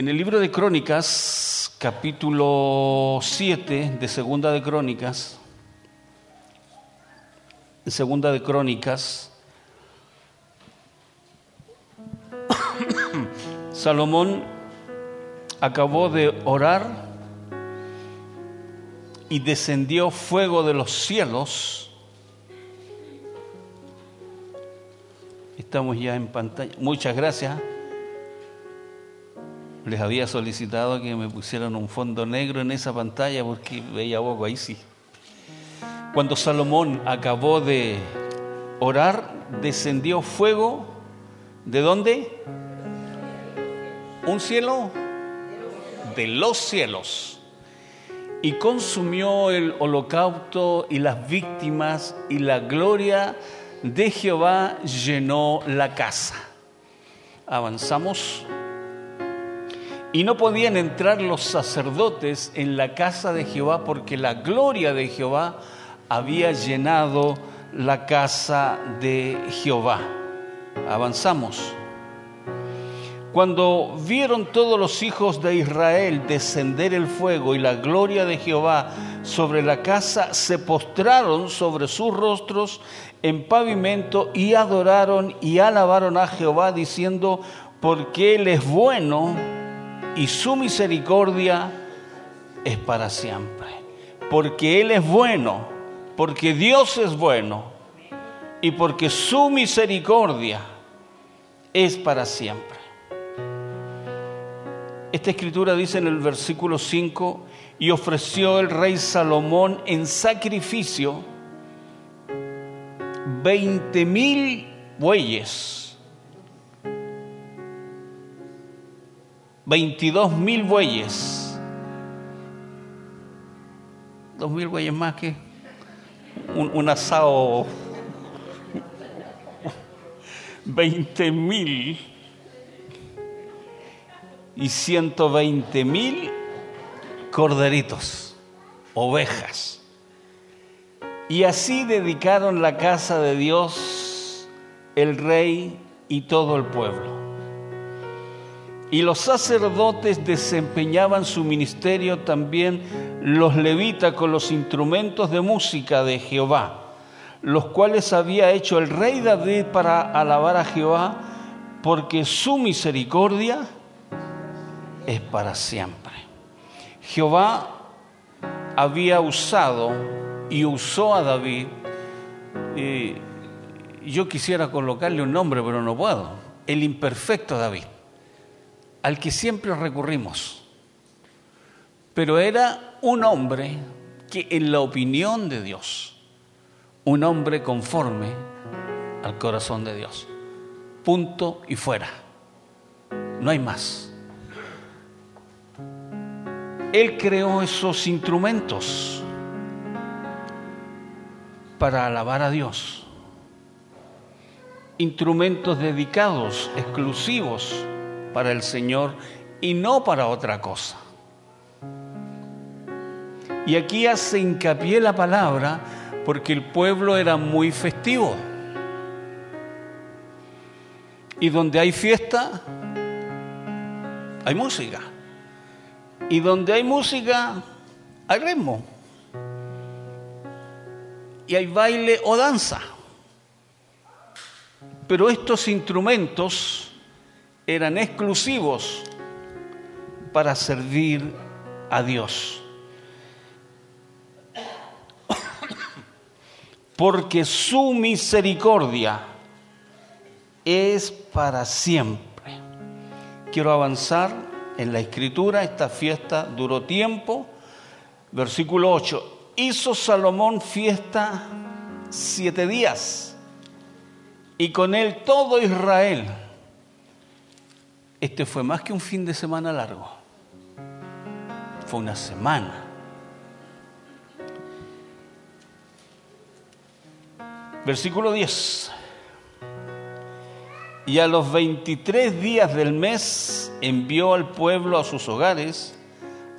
En el libro de Crónicas, capítulo 7 de Segunda de Crónicas, Segunda de Crónicas, Salomón acabó de orar y descendió fuego de los cielos. Estamos ya en pantalla. Muchas gracias les había solicitado que me pusieran un fondo negro en esa pantalla porque veía poco ahí sí. Cuando Salomón acabó de orar, descendió fuego. ¿De dónde? Un cielo de los cielos. Y consumió el holocausto y las víctimas y la gloria de Jehová llenó la casa. Avanzamos y no podían entrar los sacerdotes en la casa de Jehová porque la gloria de Jehová había llenado la casa de Jehová. Avanzamos. Cuando vieron todos los hijos de Israel descender el fuego y la gloria de Jehová sobre la casa, se postraron sobre sus rostros en pavimento y adoraron y alabaron a Jehová diciendo, porque Él es bueno y su misericordia es para siempre. Porque Él es bueno, porque Dios es bueno y porque su misericordia es para siempre. Esta escritura dice en el versículo 5, y ofreció el rey Salomón en sacrificio veinte mil bueyes 22 mil bueyes. Dos mil bueyes más que un, asado. 20 mil y 120 mil corderitos, ovejas. Y así dedicaron la casa de Dios el rey y todo el pueblo. Y los sacerdotes desempeñaban su ministerio también los levitas con los instrumentos de música de Jehová, los cuales había hecho el rey David para alabar a Jehová, porque su misericordia es para siempre. Jehová había usado y usó a David. Y yo quisiera colocarle un nombre, pero no puedo. El imperfecto David al que siempre recurrimos. Pero era un hombre que en la opinión de Dios, un hombre conforme al corazón de Dios. Punto y fuera. No hay más. Él creó esos instrumentos para alabar a Dios. Instrumentos dedicados, exclusivos para el Señor y no para otra cosa. Y aquí hace hincapié la palabra porque el pueblo era muy festivo. Y donde hay fiesta, hay música. Y donde hay música, hay ritmo. Y hay baile o danza. Pero estos instrumentos eran exclusivos para servir a Dios. Porque su misericordia es para siempre. Quiero avanzar en la escritura, esta fiesta duró tiempo. Versículo 8, hizo Salomón fiesta siete días y con él todo Israel este fue más que un fin de semana largo, fue una semana. Versículo 10. Y a los 23 días del mes envió al pueblo a sus hogares,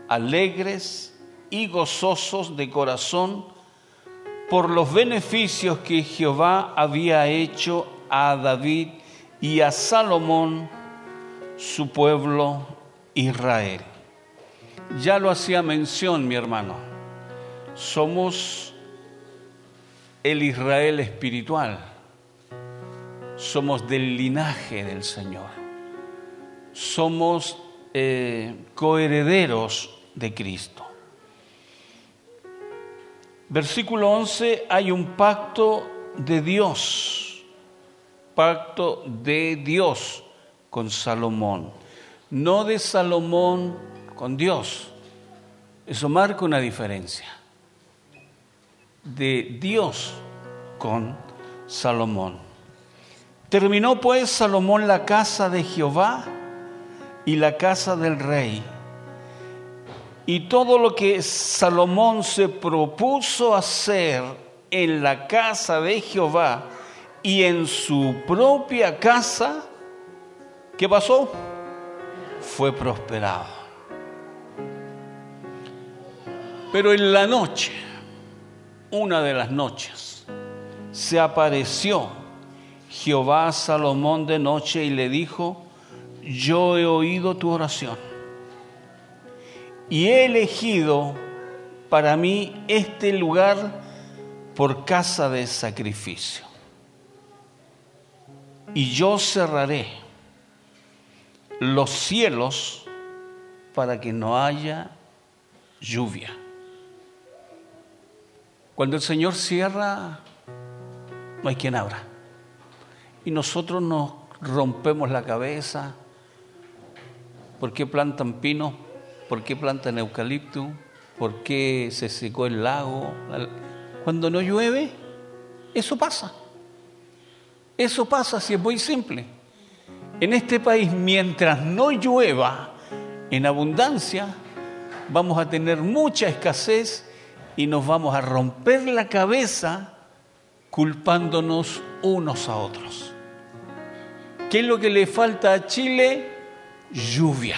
alegres y gozosos de corazón, por los beneficios que Jehová había hecho a David y a Salomón su pueblo Israel. Ya lo hacía mención mi hermano. Somos el Israel espiritual. Somos del linaje del Señor. Somos eh, coherederos de Cristo. Versículo 11, hay un pacto de Dios, pacto de Dios con Salomón, no de Salomón con Dios. Eso marca una diferencia. De Dios con Salomón. Terminó pues Salomón la casa de Jehová y la casa del rey. Y todo lo que Salomón se propuso hacer en la casa de Jehová y en su propia casa, ¿qué pasó? Fue prosperado. Pero en la noche, una de las noches, se apareció Jehová a Salomón de noche y le dijo, yo he oído tu oración y he elegido para mí este lugar por casa de sacrificio. Y yo cerraré los cielos para que no haya lluvia. Cuando el Señor cierra, no hay quien abra. Y nosotros nos rompemos la cabeza. ¿Por qué plantan pino? ¿Por qué plantan eucalipto? ¿Por qué se secó el lago? Cuando no llueve, eso pasa. Eso pasa, si es muy simple. En este país, mientras no llueva en abundancia, vamos a tener mucha escasez y nos vamos a romper la cabeza culpándonos unos a otros. ¿Qué es lo que le falta a Chile? Lluvia.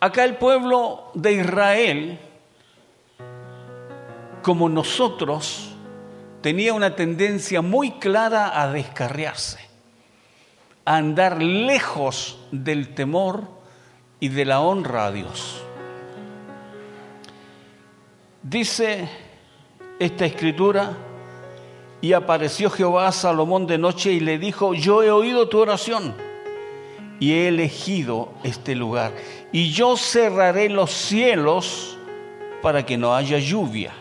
Acá el pueblo de Israel, como nosotros, tenía una tendencia muy clara a descarriarse, andar lejos del temor y de la honra a Dios. Dice esta escritura, y apareció Jehová a Salomón de noche y le dijo, yo he oído tu oración y he elegido este lugar, y yo cerraré los cielos para que no haya lluvia.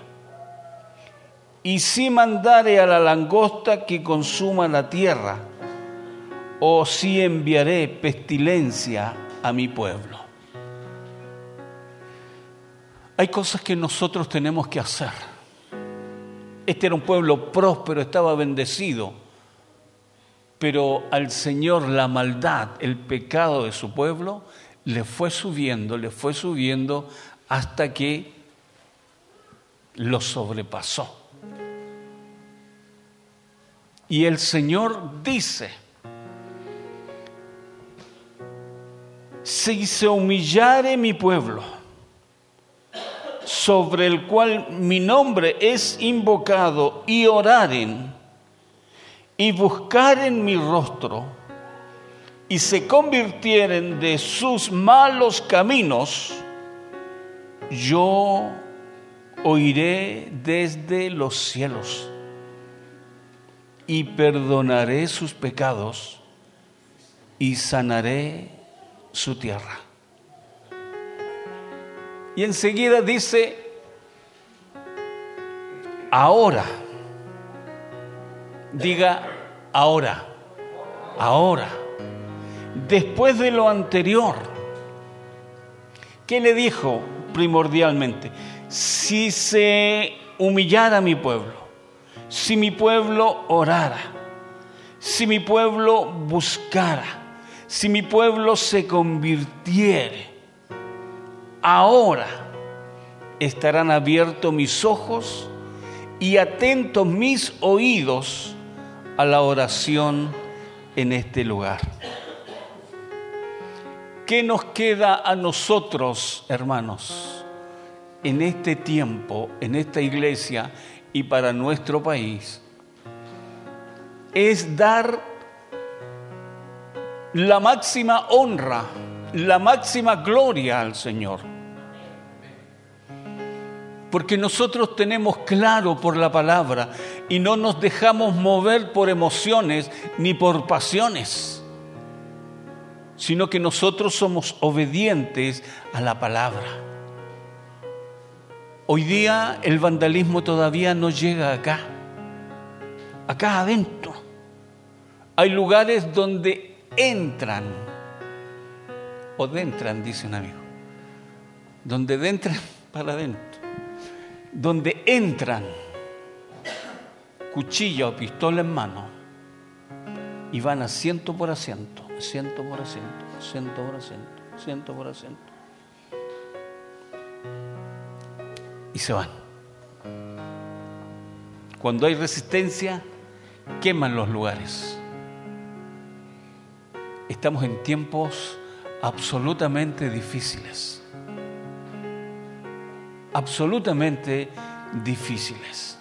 Y si mandare a la langosta que consuma la tierra, o si enviaré pestilencia a mi pueblo. Hay cosas que nosotros tenemos que hacer. Este era un pueblo próspero, estaba bendecido, pero al Señor la maldad, el pecado de su pueblo, le fue subiendo, le fue subiendo hasta que lo sobrepasó. Y el Señor dice, si se humillare mi pueblo, sobre el cual mi nombre es invocado y oraren y buscaren mi rostro y se convirtieren de sus malos caminos, yo oiré desde los cielos y perdonaré sus pecados y sanaré su tierra. Y enseguida dice, ahora, diga ahora, ahora, después de lo anterior, ¿qué le dijo primordialmente? Si se humillara mi pueblo, si mi pueblo orara, si mi pueblo buscara, si mi pueblo se convirtiere, ahora estarán abiertos mis ojos y atentos mis oídos a la oración en este lugar. ¿Qué nos queda a nosotros, hermanos, en este tiempo, en esta iglesia y para nuestro país? Es dar la máxima honra, la máxima gloria al Señor. Porque nosotros tenemos claro por la palabra y no nos dejamos mover por emociones ni por pasiones, sino que nosotros somos obedientes a la palabra. Hoy día el vandalismo todavía no llega acá, acá adentro. Hay lugares donde entran, o entran, dice un amigo, donde entran para adentro, donde entran cuchilla o pistola en mano y van a ciento por asiento, ciento por asiento, ciento por asiento, ciento por asiento. Y se van. Cuando hay resistencia, queman los lugares. Estamos en tiempos absolutamente difíciles. Absolutamente difíciles.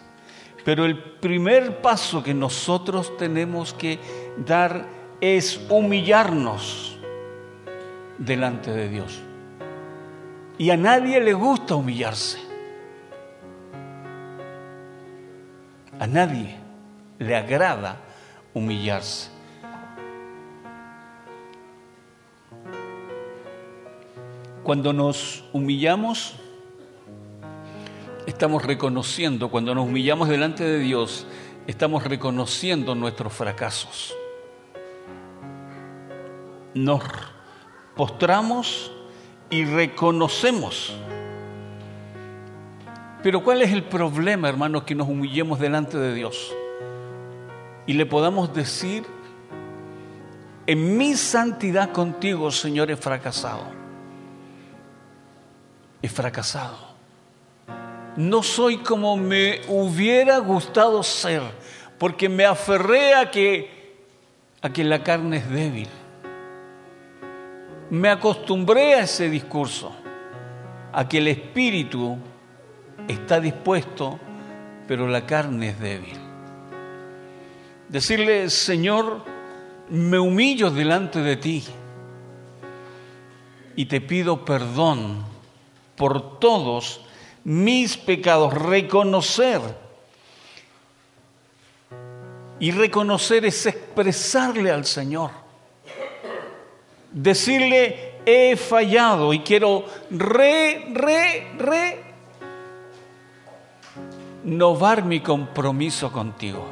Pero el primer paso que nosotros tenemos que dar es humillarnos delante de Dios. Y a nadie le gusta humillarse. A nadie le agrada humillarse. Cuando nos humillamos, estamos reconociendo, cuando nos humillamos delante de Dios, estamos reconociendo nuestros fracasos. Nos postramos y reconocemos. Pero ¿cuál es el problema, hermanos, que nos humillemos delante de Dios? Y le podamos decir, en mi santidad contigo, Señor, he fracasado. Fracasado no soy como me hubiera gustado ser, porque me aferré a que, a que la carne es débil. Me acostumbré a ese discurso, a que el espíritu está dispuesto, pero la carne es débil. Decirle, Señor, me humillo delante de ti y te pido perdón por todos mis pecados, reconocer. Y reconocer es expresarle al Señor. Decirle, he fallado y quiero re, re, re novar mi compromiso contigo.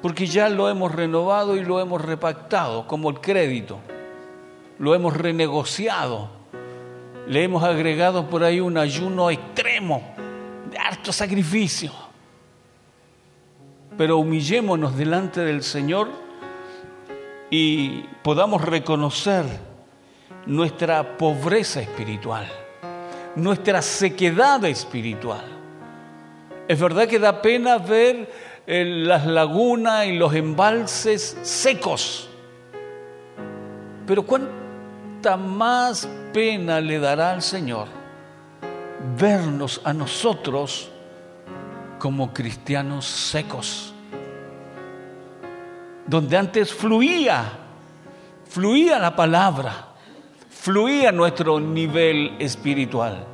Porque ya lo hemos renovado y lo hemos repactado, como el crédito. Lo hemos renegociado le hemos agregado por ahí un ayuno extremo, de harto sacrificio. Pero humillémonos delante del Señor y podamos reconocer nuestra pobreza espiritual, nuestra sequedad espiritual. Es verdad que da pena ver eh, las lagunas y los embalses secos, pero más pena le dará al Señor vernos a nosotros como cristianos secos, donde antes fluía, fluía la palabra, fluía nuestro nivel espiritual.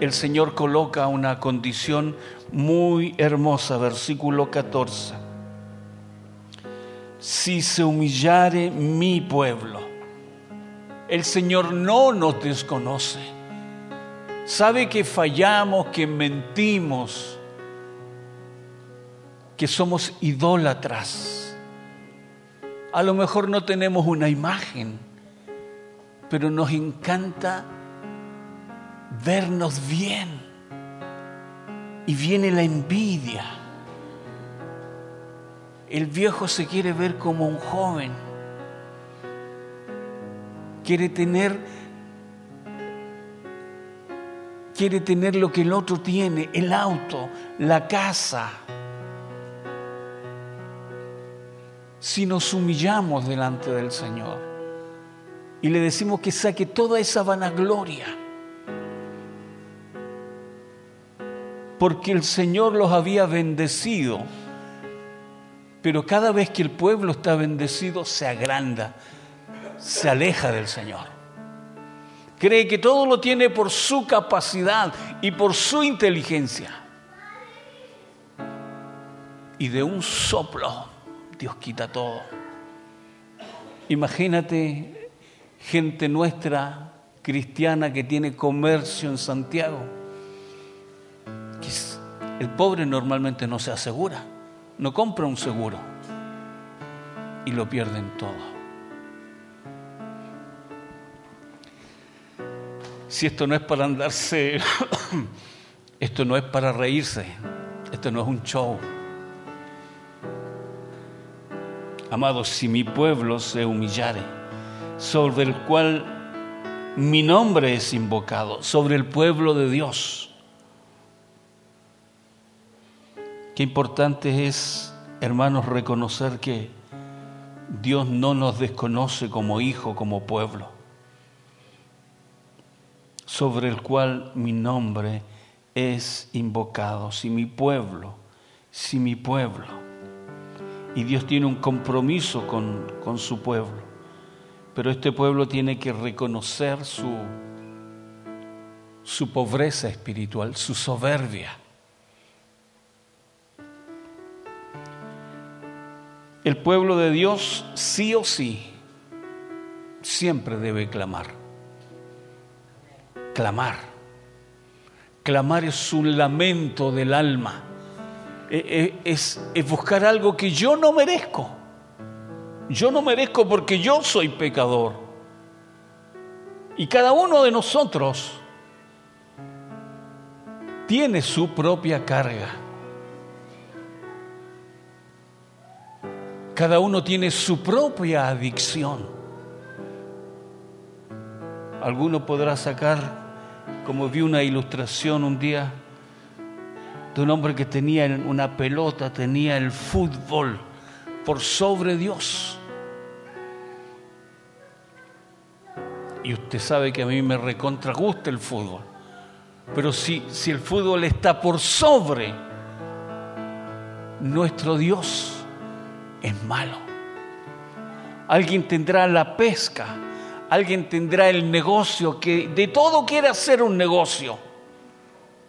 El Señor coloca una condición muy hermosa, versículo 14. Si se humillare mi pueblo, el Señor no nos desconoce. Sabe que fallamos, que mentimos, que somos idólatras. A lo mejor no tenemos una imagen, pero nos encanta vernos bien. Y viene la envidia. El viejo se quiere ver como un joven quiere tener quiere tener lo que el otro tiene, el auto, la casa. Si nos humillamos delante del Señor y le decimos que saque toda esa vanagloria, porque el Señor los había bendecido Pero cada vez que el pueblo está bendecido, se agranda, se aleja del Señor. Cree que todo lo tiene por su capacidad y por su inteligencia. Y de un soplo, Dios quita todo. Imagínate gente nuestra cristiana que tiene comercio en Santiago. El pobre normalmente no se asegura, no compra un seguro y lo pierden todo. Si esto no es para andarse, esto no es para reírse, esto no es un show. Amados, si mi pueblo se humillare, sobre el cual mi nombre es invocado, sobre el pueblo de Dios. Qué importante es, hermanos, reconocer que Dios no nos desconoce como hijo, como pueblo, sobre el cual mi nombre es invocado. Si mi pueblo, si mi pueblo y Dios tiene un compromiso con, con su pueblo. Pero este pueblo tiene que reconocer su, su pobreza espiritual, su soberbia. El pueblo de Dios sí o sí siempre debe clamar. Clamar. Clamar es un lamento del alma eh, eh, es, buscar algo que yo no merezco. Yo no merezco porque yo soy pecador. Y cada uno de nosotros tiene su propia carga. Cada uno tiene su propia adicción. Alguno podrá sacar, como vi una ilustración un día, de un hombre que tenía una pelota, tenía el fútbol por sobre Dios. Y usted sabe que a mí me recontra gusta el fútbol. Pero si, si el fútbol está por sobre nuestro Dios, es malo. Alguien tendrá la pesca, alguien tendrá el negocio, que de todo quiere hacer un negocio.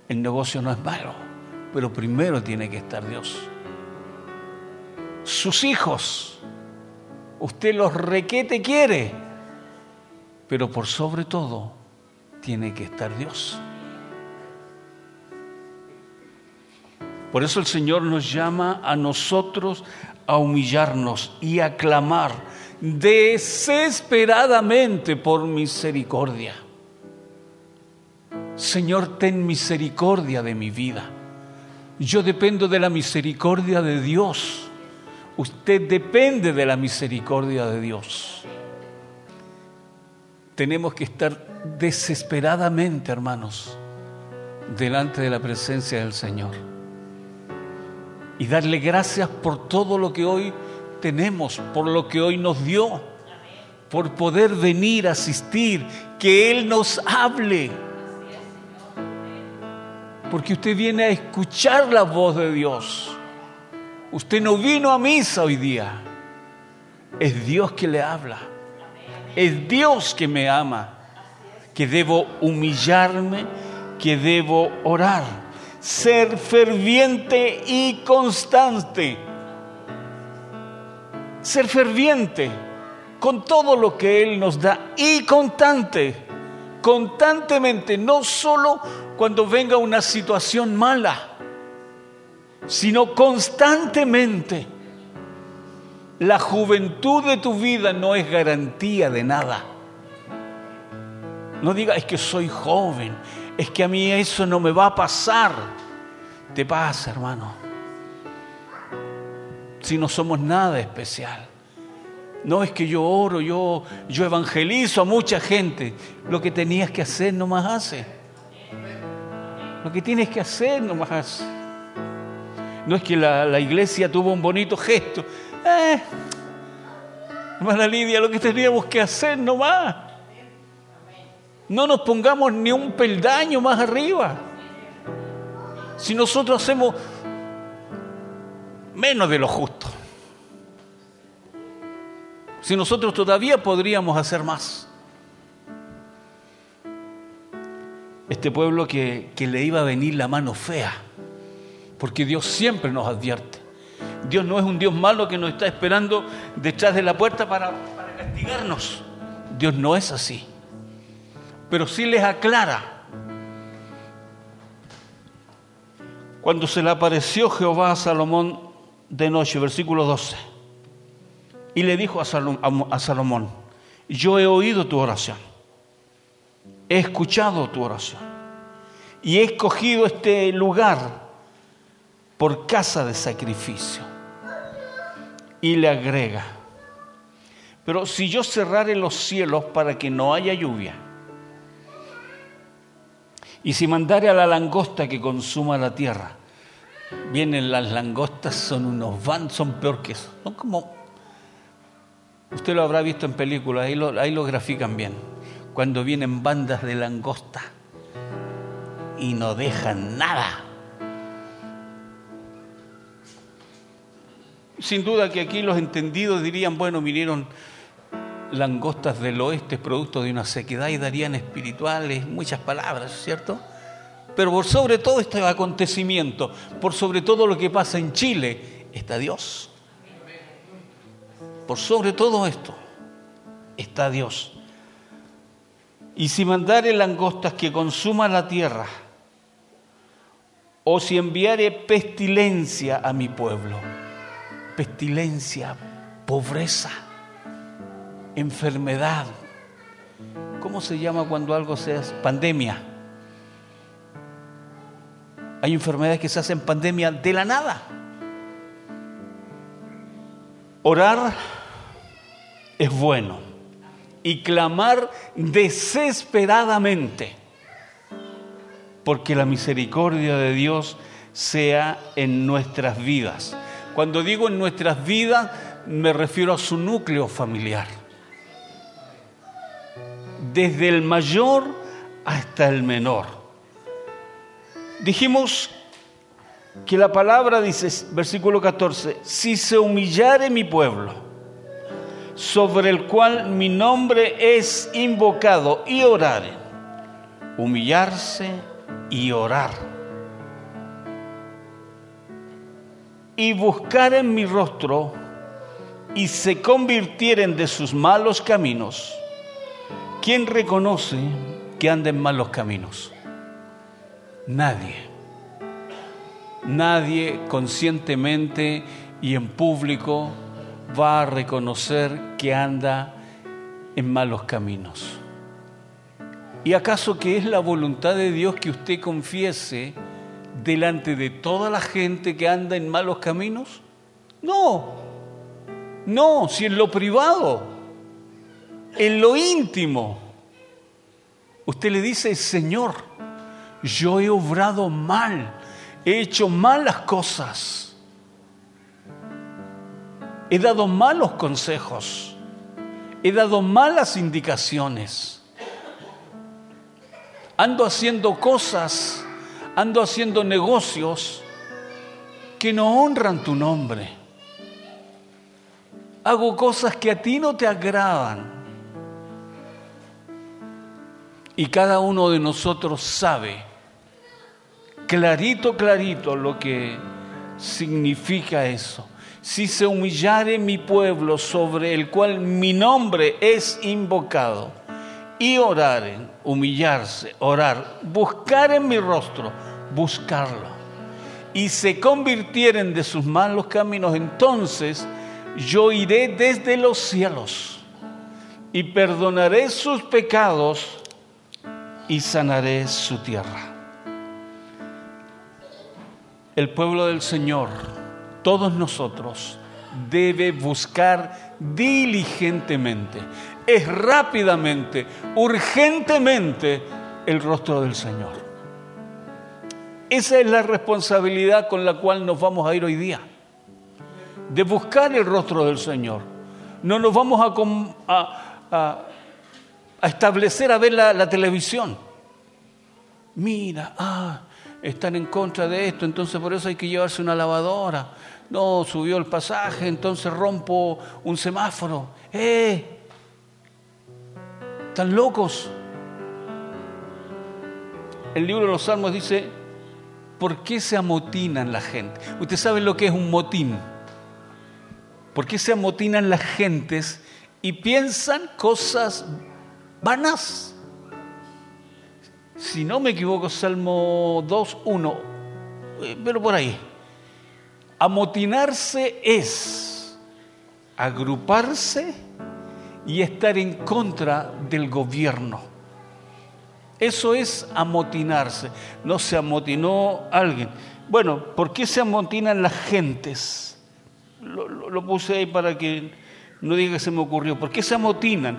El negocio no es malo pero primero tiene que estar Dios. Sus hijos, usted los requete quiere, pero por sobre todo tiene que estar Dios. Por eso el Señor nos llama a nosotros a humillarnos y a clamar desesperadamente por misericordia. Señor, ten misericordia de mi vida. Yo dependo de la misericordia de Dios. Usted depende de la misericordia de Dios. Tenemos que estar desesperadamente, hermanos, delante de la presencia del Señor. Y darle gracias por todo lo que hoy tenemos, por lo que hoy nos dio, por poder venir a asistir, que Él nos hable porque usted viene a escuchar la voz de Dios. Usted no vino a misa hoy día. Es Dios que le habla. Es Dios que me ama. Que debo humillarme, que debo orar. Ser ferviente y constante. Ser ferviente con todo lo que Él nos da y constante. Constantemente, no solo cuando venga una situación mala, sino constantemente. La juventud de tu vida no es garantía de nada. No digas, es que soy joven, es que a mí eso no me va a pasar. Te pasa, hermano. Si no somos nada especial. No es que yo oro, yo, yo evangelizo a mucha gente. Lo que tenías que hacer nomás hace. Lo que tienes que hacer nomás. No es que la, iglesia tuvo un bonito gesto. Eh, hermana Lidia, lo que teníamos que hacer nomás. No nos pongamos ni un peldaño más arriba. Si nosotros hacemos menos de lo justo, Si nosotros todavía podríamos hacer más. Este pueblo que, que le iba a venir la mano fea, porque Dios siempre nos advierte. Dios no es un Dios malo que nos está esperando detrás de la puerta para, para castigarnos. Dios no es así. Pero sí les aclara. Cuando se le apareció Jehová a Salomón de noche, versículo 12, y le dijo a Salomón, yo he oído tu oración, he escuchado tu oración, y he escogido este lugar por casa de sacrificio. Y le agrega, pero si yo cerrare los cielos para que no haya lluvia, y si mandare a la langosta que consuma la tierra, vienen las langostas, son unos van, son peor que eso. Son como, usted lo habrá visto en películas, ahí ahí lo grafican bien. Cuando vienen bandas de langosta y no dejan nada. Sin duda que aquí los entendidos dirían, bueno, vinieron langostas del oeste, producto de una sequedad, y darían espirituales, muchas palabras, ¿cierto? Pero por sobre todo este acontecimiento, por sobre todo lo que pasa en Chile, está Dios. Por sobre todo esto está Dios. Y si mandare langostas que consuman la tierra, o si enviare pestilencia a mi pueblo, pestilencia, pobreza, enfermedad. ¿Cómo se llama cuando algo sea pandemia? Hay enfermedades que se hacen pandemia de la nada. Orar es bueno y clamar desesperadamente porque la misericordia de Dios sea en nuestras vidas. Cuando digo en nuestras vidas, me refiero a su núcleo familiar desde el mayor hasta el menor. Dijimos que la palabra dice, versículo 14, si se humillare mi pueblo, sobre el cual mi nombre es invocado, y orare, humillarse y orar, y buscar en mi rostro, y se convirtieren de sus malos caminos, ¿Quién reconoce que anda en malos caminos? Nadie. Nadie conscientemente y en público va a reconocer que anda en malos caminos. ¿Y acaso que es la voluntad de Dios que usted confiese delante de toda la gente que anda en malos caminos? No, no, si en lo privado en lo íntimo, usted le dice, Señor, yo he obrado mal, he hecho malas cosas, he dado malos consejos, he dado malas indicaciones, ando haciendo cosas, ando haciendo negocios que no honran tu nombre. Hago cosas que a ti no te agradan. Y cada uno de nosotros sabe clarito, clarito lo que significa eso. Si se humillare mi pueblo sobre el cual mi nombre es invocado, y oraren, humillarse, orar, buscar en mi rostro, buscarlo, y se convirtieren de sus malos caminos, entonces yo iré desde los cielos y perdonaré sus pecados y sanaré su tierra. El pueblo del Señor, todos nosotros, debe buscar diligentemente, es rápidamente, urgentemente el rostro del Señor. Esa es la responsabilidad con la cual nos vamos a ir hoy día, de buscar el rostro del Señor. No nos vamos a, a a establecer a ver la, televisión. Mira, ah, están en contra de esto, entonces por eso hay que llevarse una lavadora. no, subió el pasaje, entonces rompo un semáforo. ¡Eh! ¿Están locos? El libro de los Salmos dice, ¿por qué se amotinan la gente? Usted sabe lo que es un motín. ¿Por qué se amotinan las gentes y piensan cosas vanas? Si no me equivoco, Salmo 2, 1, eh, pero por ahí. Amotinarse es agruparse y estar en contra del gobierno. Eso es amotinarse. No se amotinó alguien. Bueno, ¿por qué se amotinan las gentes? Lo, puse ahí para que no diga que se me ocurrió. ¿Por qué se amotinan?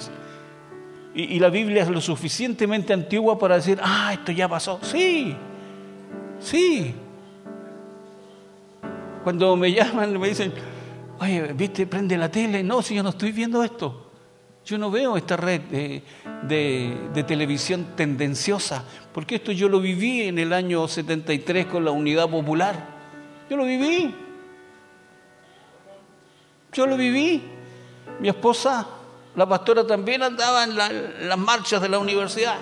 Y, la Biblia es lo suficientemente antigua para decir, ah, esto ya pasó. Sí, sí. Cuando me llaman, me dicen, oye, ¿viste? Prende la tele. No, si yo no estoy viendo esto. Yo no veo esta red de, televisión tendenciosa, porque esto yo lo viví en el año 73 con la Unidad Popular. Yo lo viví. Yo lo viví. Mi esposa, la pastora, también andaba en, las marchas de la universidad.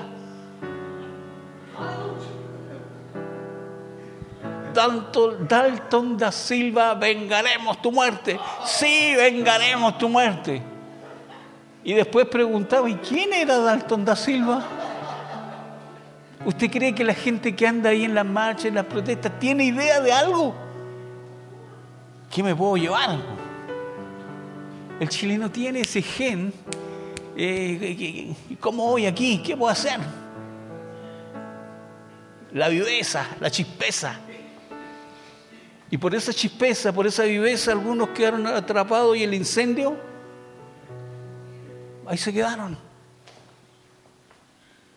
Dalton, Dalton da Silva, vengaremos tu muerte. Sí, vengaremos tu muerte. Y después preguntaba, ¿y quién era Dalton da Silva? ¿Usted cree que la gente que anda ahí en las marchas, en las protestas, tiene idea de algo? ¿Qué me puedo llevar? El chileno tiene ese gen. Eh, ¿Cómo voy aquí? ¿Qué puedo hacer? La viveza, la chispeza. Y por esa chispeza, por esa viveza, algunos quedaron atrapados y el incendio ahí se quedaron.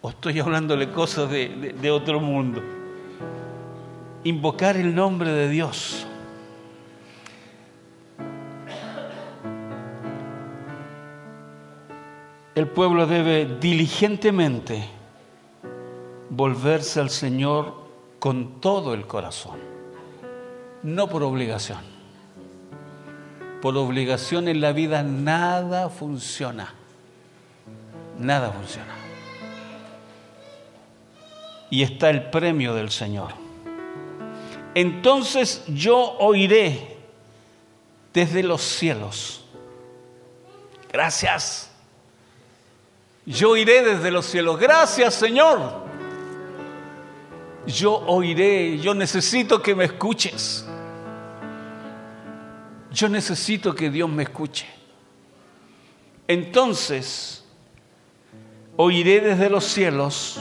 O estoy hablándole cosas de, otro mundo. Invocar el nombre de Dios. El pueblo debe diligentemente volverse al Señor con todo el corazón, no por obligación. Por obligación en la vida nada funciona nada funciona. Y está el premio del Señor. Entonces yo oiré desde los cielos. Gracias. Yo oiré desde los cielos. Gracias, Señor. Yo oiré. Yo necesito que me escuches. Yo necesito que Dios me escuche. Entonces, oiré desde los cielos.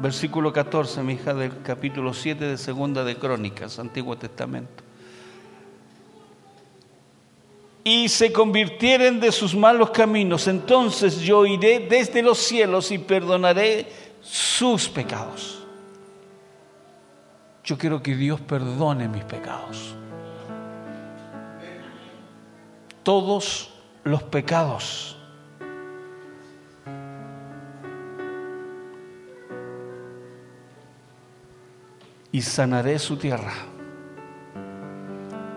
Versículo 14, mi hija, del capítulo 7 de Segunda de Crónicas, Antiguo Testamento. Y se convirtieren de sus malos caminos, entonces yo iré desde los cielos y perdonaré sus pecados. Yo quiero que Dios perdone mis pecados. Todos los pecados y sanaré su tierra,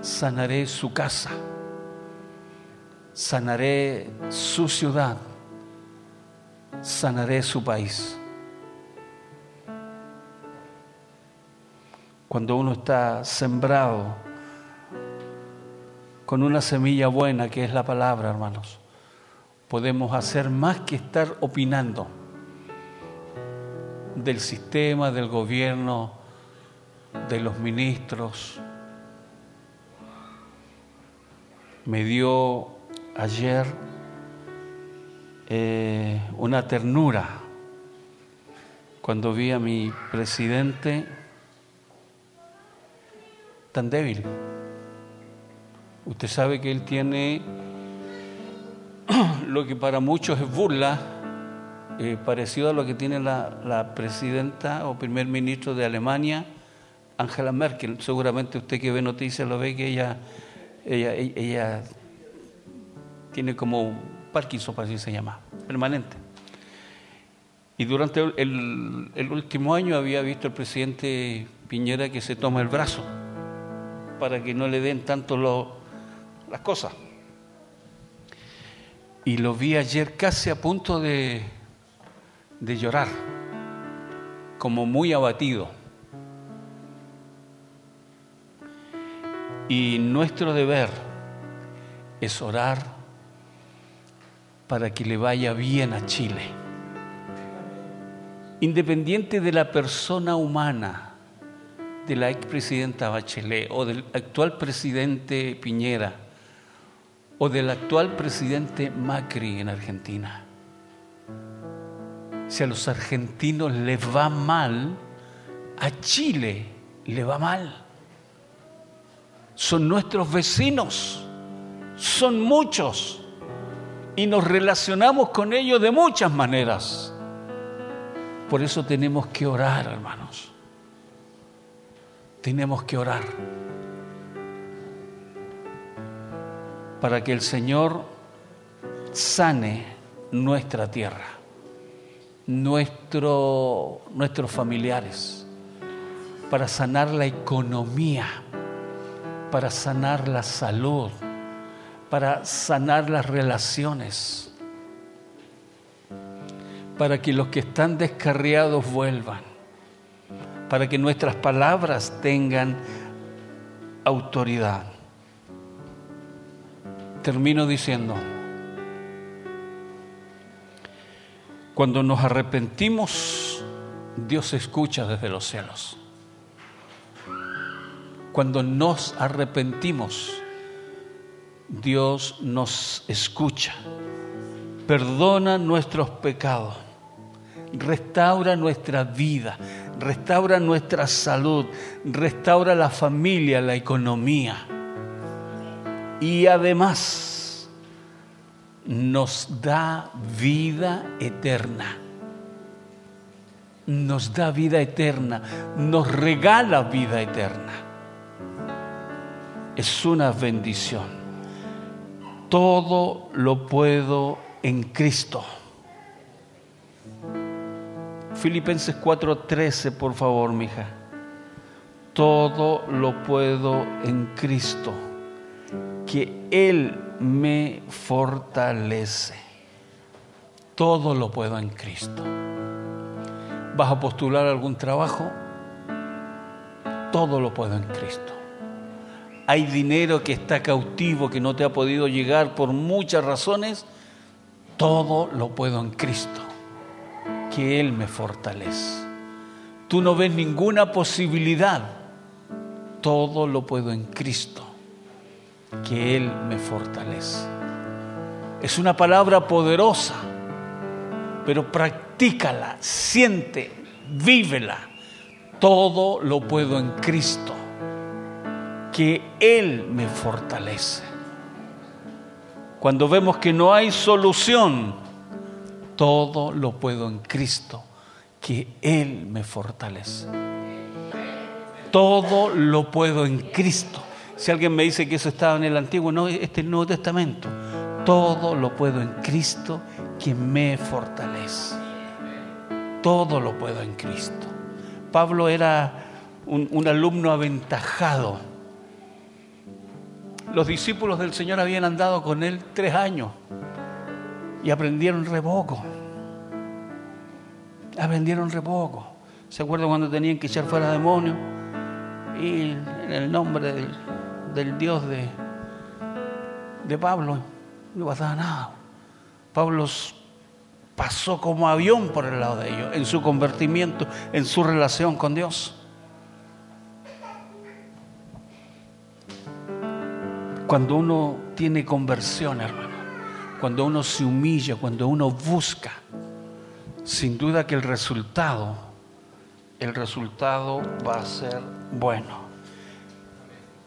sanaré su casa, sanaré su ciudad, sanaré su país. Cuando uno está sembrado con una semilla buena que es la palabra, hermanos, podemos hacer más que estar opinando del sistema, del gobierno, de los ministros. Me dio ayer eh, una ternura cuando vi a mi presidente tan débil. Usted sabe que él tiene lo que para muchos es burla, eh, parecido a lo que tiene la, la presidenta o primer ministro de Alemania, Angela Merkel, seguramente usted que ve noticias lo ve que ella, ella, ella tiene como Parkinson, para así se llama, permanente. Y durante el, el, último año había visto el presidente Piñera que se toma el brazo para que no le den tanto las cosas. Y lo vi ayer casi a punto de, de llorar, como muy abatido. Y nuestro deber es orar para que le vaya bien a Chile. Independiente de la persona humana, de la expresidenta Bachelet o del actual presidente Piñera o del actual presidente Macri en Argentina. Si a los argentinos les va mal, a Chile le va mal son nuestros vecinos, son muchos y nos relacionamos con ellos de muchas maneras. Por eso tenemos que orar, hermanos. Tenemos que orar para que el Señor sane nuestra tierra, nuestro, nuestros familiares, para sanar la economía para sanar la salud, para sanar las relaciones, para que los que están descarriados vuelvan, para que nuestras palabras tengan autoridad. Termino diciendo, cuando nos arrepentimos, Dios escucha desde los cielos cuando nos arrepentimos, Dios nos escucha, perdona nuestros pecados, restaura nuestra vida, restaura nuestra salud, restaura la familia, la economía. Y además nos da vida eterna. Nos da vida eterna, nos regala vida eterna es una bendición. Todo lo puedo en Cristo. Filipenses 4:13, por favor, mija. Todo lo puedo en Cristo, que Él me fortalece. Todo lo puedo en Cristo. ¿Vas a postular algún trabajo? Todo lo puedo en Cristo hay dinero que está cautivo, que no te ha podido llegar por muchas razones, todo lo puedo en Cristo, que Él me fortalece. Tú no ves ninguna posibilidad, todo lo puedo en Cristo, que Él me fortalece. Es una palabra poderosa, pero practícala, siente, vívela. Todo lo puedo en Cristo que Él me fortalece. Cuando vemos que no hay solución, todo lo puedo en Cristo, que Él me fortalece. Todo lo puedo en Cristo. Si alguien me dice que eso estaba en el Antiguo, no, este es el Nuevo Testamento. Todo lo puedo en Cristo que me fortalece. Todo lo puedo en Cristo. Pablo era un, un alumno aventajado los discípulos del Señor habían andado con Él tres años y aprendieron re poco. Aprendieron re poco. ¿Se acuerdan cuando tenían que echar fuera demonios? Y en el nombre del, Dios de, de Pablo no pasaba nada. Pablo pasó como avión por el lado de ellos en su convertimiento, en su relación con Dios. Cuando uno tiene conversión, hermano, cuando uno se humilla, cuando uno busca, sin duda que el resultado, el resultado va a ser bueno.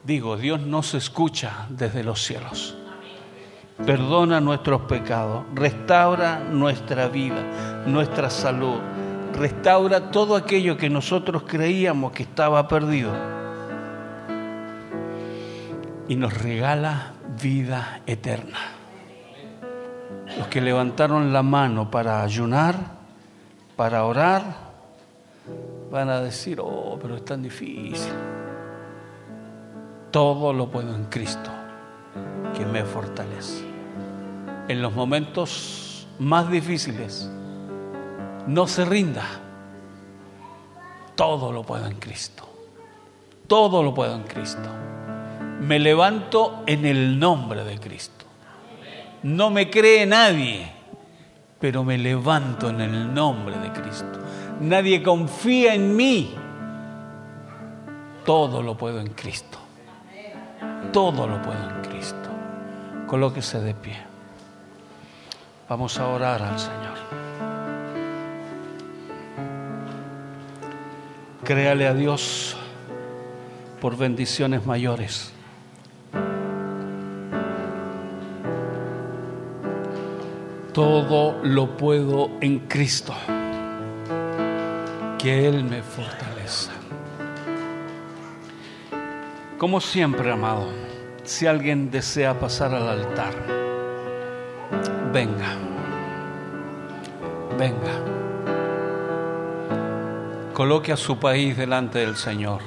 Digo, Dios nos escucha desde los cielos. Perdona nuestros pecados, restaura nuestra vida, nuestra salud, restaura todo aquello que nosotros creíamos que estaba perdido y nos regala vida eterna. Los que levantaron la mano para ayunar, para orar, van a decir, oh, pero es tan difícil. Todo lo puedo en Cristo, que me fortalece. En los momentos más difíciles, no se rinda. Todo lo puedo en Cristo. Todo lo puedo en Cristo. Me levanto en el nombre de Cristo. No me cree nadie, pero me levanto en el nombre de Cristo. Nadie confía en mí. Todo lo puedo en Cristo. Todo lo puedo en Cristo. Colóquese de pie. Vamos a orar al Señor. Créale a Dios por bendiciones mayores. Todo lo puedo en Cristo, que Él me fortaleza. Como siempre, amado, si alguien desea pasar al altar, venga, venga coloque a su país delante del Señor.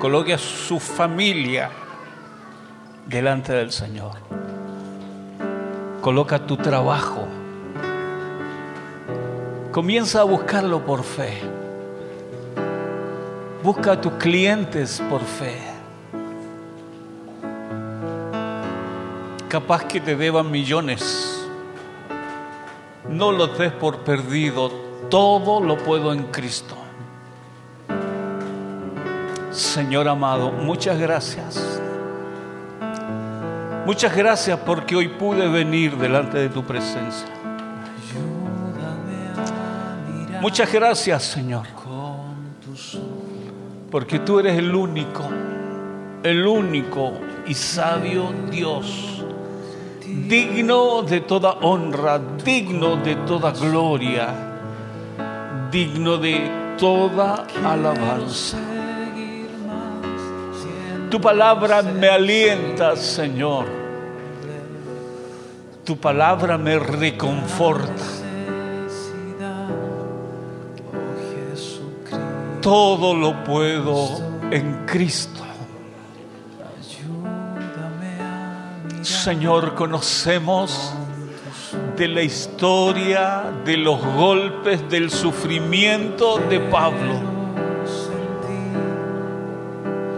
Coloque a su familia delante del Señor. Coloca tu trabajo. Comienza a buscarlo por fe. Busca a tus clientes por fe. Capaz que te deban millones. No los des por perdido todo lo puedo en Cristo. Señor amado, muchas gracias. Muchas gracias porque hoy pude venir delante de tu presencia. Muchas gracias, Señor. Porque tú eres el único, el único y sabio Dios, digno de toda honra, digno de toda gloria digno de toda alabanza. Tu palabra me alienta, Señor. Tu palabra me reconforta. Todo lo puedo en Cristo. Señor, conocemos de la historia, de los golpes, del sufrimiento de Pablo.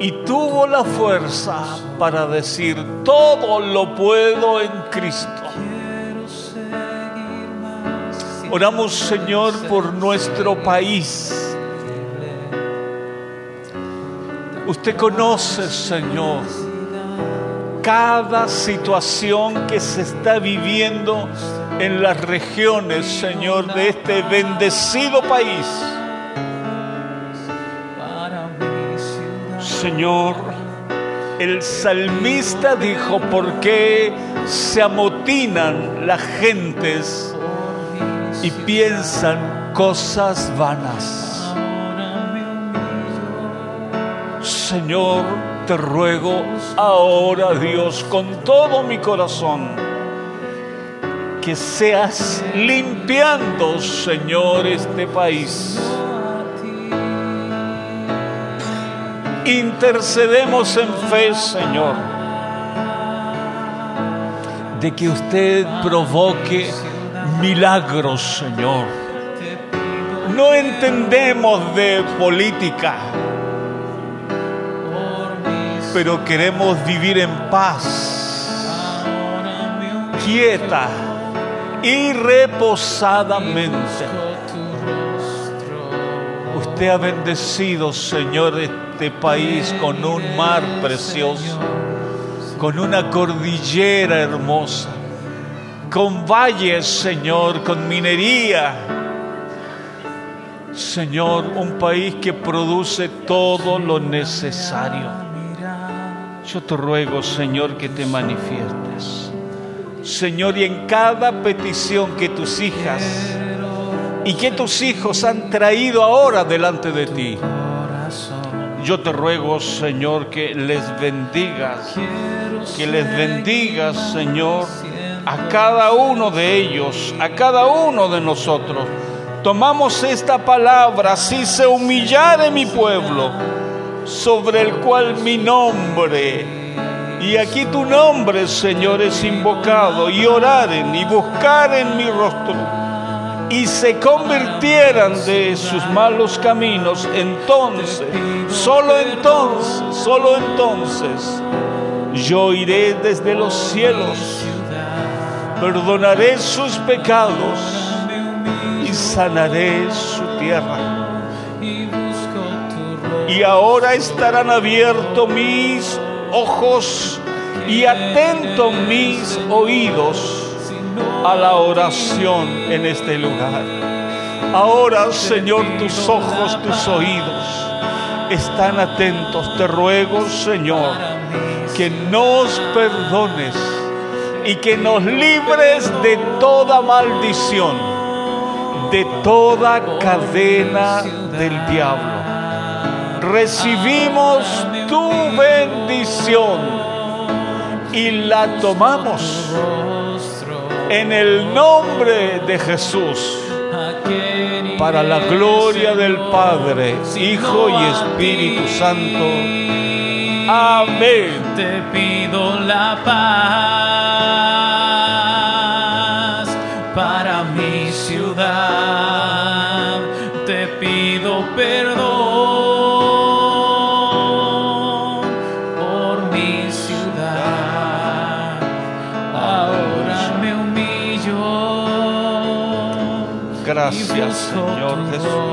Y tuvo la fuerza para decir, todo lo puedo en Cristo. Oramos, Señor, por nuestro país. Usted conoce, Señor, cada situación que se está viviendo en las regiones, Señor, de este bendecido país. Señor, el salmista dijo, ¿por qué se amotinan las gentes y piensan cosas vanas? Señor, te ruego ahora, Dios, con todo mi corazón, que seas limpiando, Señor, este país. Intercedemos en fe, Señor, de que usted provoque milagros, Señor. No entendemos de política, pero queremos vivir en paz, quieta y reposadamente. Usted ha bendecido, Señor, este país con un mar precioso, con una cordillera hermosa, con valles, Señor, con minería. Señor, un país que produce todo lo necesario. Yo te ruego, Señor, que te manifiestes. Señor, y en cada petición que tus hijas y que tus hijos han traído ahora delante de ti, yo te ruego, Señor, que les bendigas, que les bendigas, Señor, a cada uno de ellos, a cada uno de nosotros. Tomamos esta palabra, si se humillare mi pueblo, sobre el cual mi nombre, y aquí tu nombre, Señor, es invocado, y oraren y buscaren mi rostro, y se convirtieran de sus malos caminos, entonces, solo entonces, solo entonces, yo iré desde los cielos, perdonaré sus pecados y sanaré su tierra. Y ahora estarán abiertos mis ojos y atentos mis oídos a la oración en este lugar. Ahora, Señor, tus ojos, tus oídos están atentos. Te ruego, Señor, que nos perdones y que nos libres de toda maldición, de toda cadena del diablo. Recibimos tu bendición y la tomamos en el nombre de Jesús para la gloria del Padre, Hijo y Espíritu Santo. Amén. Te pido la paz para mi ciudad. Te pido perdón por mi ciudad. Ahora me humillo. Gracias, Señor Jesús.